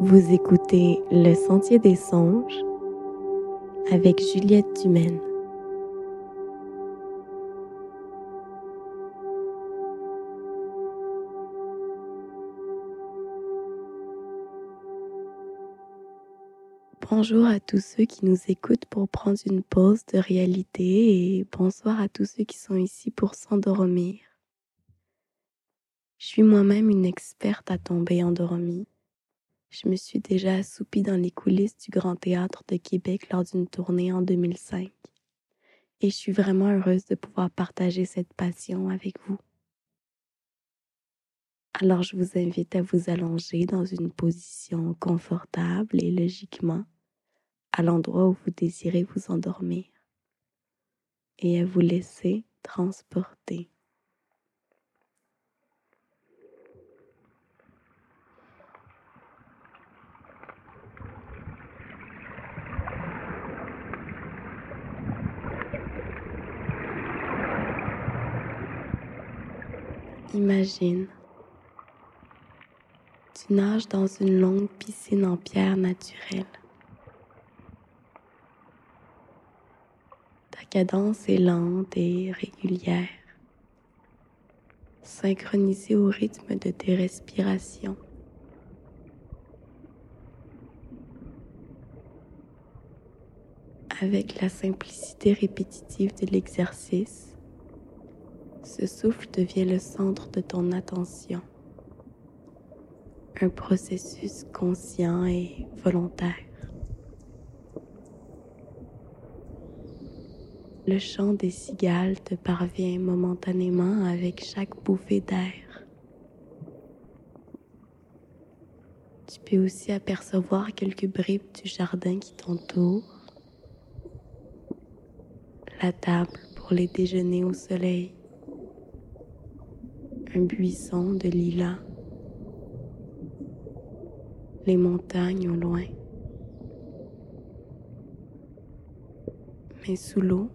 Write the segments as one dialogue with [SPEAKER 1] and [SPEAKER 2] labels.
[SPEAKER 1] Vous écoutez Le Sentier des Songes avec Juliette Dumaine. Bonjour à tous ceux qui nous écoutent pour prendre une pause de réalité et bonsoir à tous ceux qui sont ici pour s'endormir. Je suis moi-même une experte à tomber endormie. Je me suis déjà assoupie dans les coulisses du Grand Théâtre de Québec lors d'une tournée en 2005. Et je suis vraiment heureuse de pouvoir partager cette passion avec vous. Alors je vous invite à vous allonger dans une position confortable et logiquement à l'endroit où vous désirez vous endormir et à vous laisser transporter. Imagine, tu nages dans une longue piscine en pierre naturelle. Ta cadence est lente et régulière, synchronisée au rythme de tes respirations. Avec la simplicité répétitive de l'exercice, ce souffle devient le centre de ton attention, un processus conscient et volontaire. Le chant des cigales te parvient momentanément avec chaque bouffée d'air. Tu peux aussi apercevoir quelques bribes du jardin qui t'entoure, la table pour les déjeuners au soleil, buisson de lilas, les montagnes au loin. Mais sous l'eau,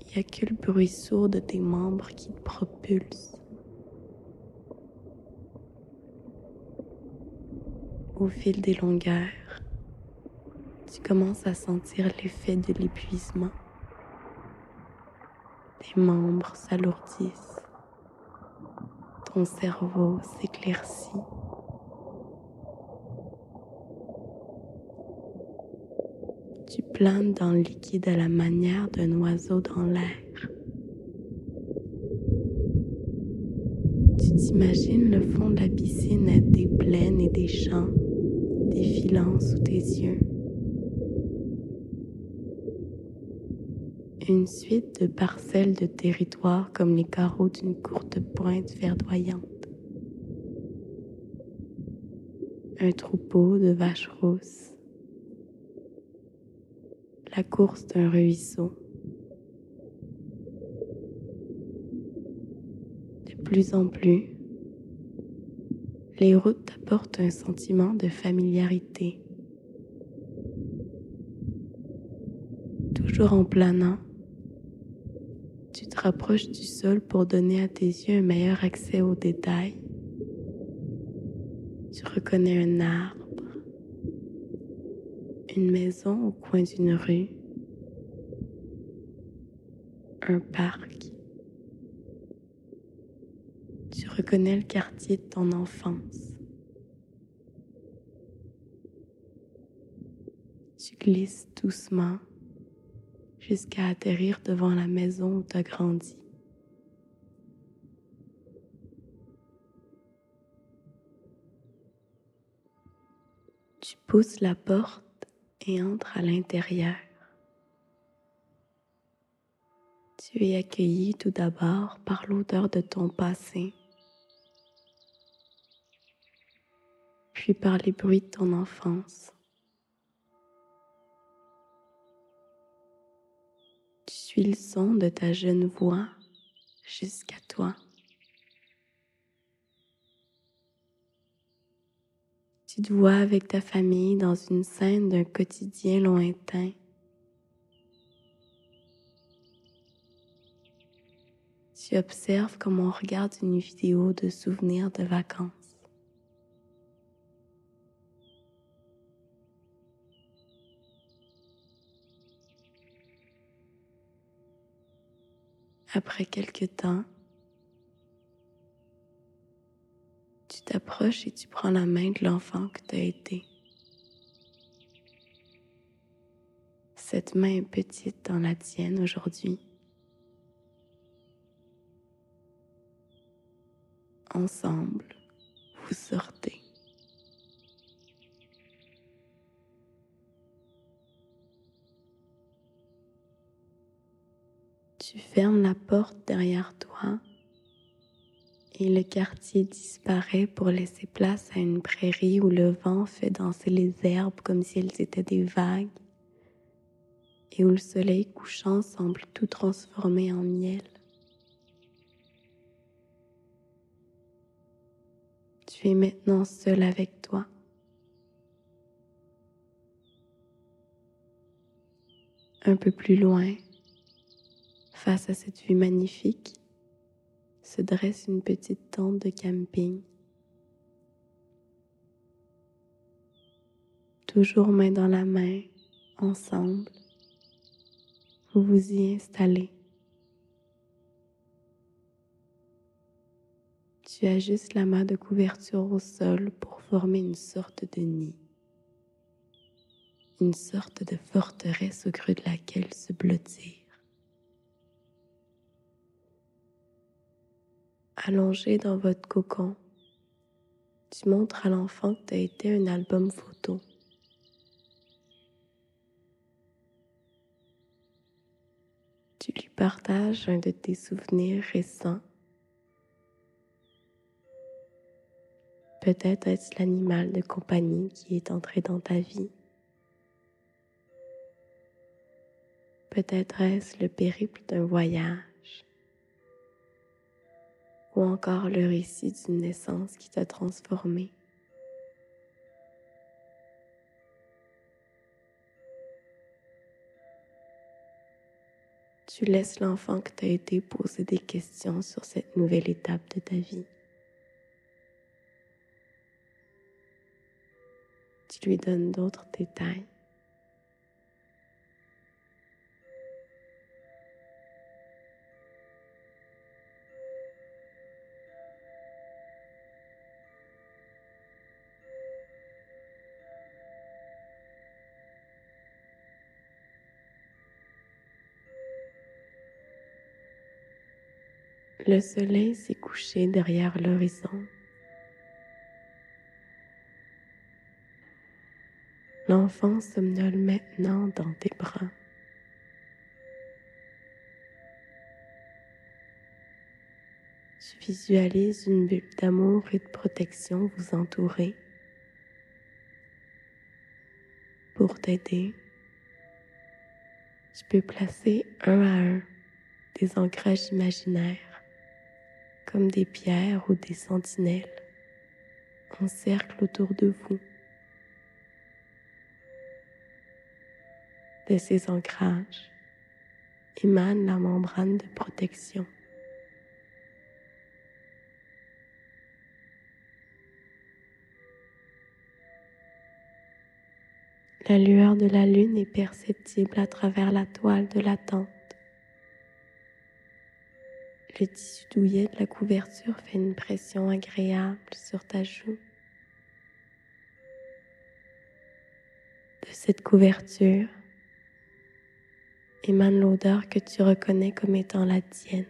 [SPEAKER 1] il n'y a que le bruit sourd de tes membres qui te propulsent. Au fil des longueurs, tu commences à sentir l'effet de l'épuisement. Tes membres s'alourdissent ton cerveau s'éclaircit. Tu planes dans le liquide à la manière d'un oiseau dans l'air. Tu t'imagines le fond de la piscine être des plaines et des champs défilant sous tes yeux. Une suite de parcelles de territoire comme les carreaux d'une courte pointe verdoyante. Un troupeau de vaches rousses. La course d'un ruisseau. De plus en plus, les routes apportent un sentiment de familiarité. Toujours en planant, rapproches du sol pour donner à tes yeux un meilleur accès aux détails. Tu reconnais un arbre, une maison au coin d'une rue, un parc. Tu reconnais le quartier de ton enfance. Tu glisses doucement jusqu'à atterrir devant la maison où tu grandi. Tu pousses la porte et entres à l'intérieur. Tu es accueilli tout d'abord par l'odeur de ton passé, puis par les bruits de ton enfance. Le son de ta jeune voix jusqu'à toi. Tu te vois avec ta famille dans une scène d'un quotidien lointain. Tu observes comme on regarde une vidéo de souvenirs de vacances. Après quelque temps, tu t'approches et tu prends la main de l'enfant que tu as été. Cette main est petite dans la tienne aujourd'hui. Ensemble, vous sortez. Fermes la porte derrière toi et le quartier disparaît pour laisser place à une prairie où le vent fait danser les herbes comme si elles étaient des vagues et où le soleil couchant semble tout transformer en miel. Tu es maintenant seul avec toi. Un peu plus loin, face à cette vue magnifique, se dresse une petite tente de camping. Toujours main dans la main, ensemble, vous vous y installez. Tu ajustes la main de couverture au sol pour former une sorte de nid, une sorte de forteresse au creux de laquelle se blottir. Allongé dans votre cocon, tu montres à l'enfant que tu as été un album photo. Tu lui partages un de tes souvenirs récents. Peut-être est-ce l'animal de compagnie qui est entré dans ta vie. Peut-être est-ce le périple d'un voyage ou encore le récit d'une naissance qui t'a transformé. Tu laisses l'enfant que tu as été poser des questions sur cette nouvelle étape de ta vie. Tu lui donnes d'autres détails. Le soleil s'est couché derrière l'horizon. L'enfant somnole maintenant dans tes bras. Tu visualises une bulle d'amour et de protection vous entourer pour t'aider. Tu peux placer un à un des ancrages imaginaires comme des pierres ou des sentinelles en cercle autour de vous. De ces ancrages émane la membrane de protection. La lueur de la lune est perceptible à travers la toile de la tente. Le tissu douillet de la couverture fait une pression agréable sur ta joue. De cette couverture émane l'odeur que tu reconnais comme étant la tienne.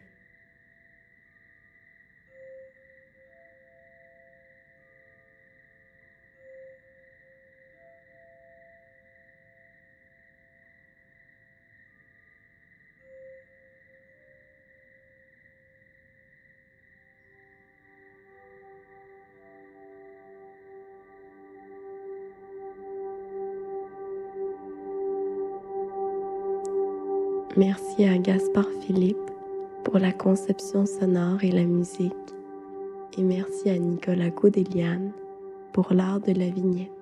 [SPEAKER 1] Merci à Gaspard Philippe pour la conception sonore et la musique. Et merci à Nicolas Godelian pour l'art de la vignette.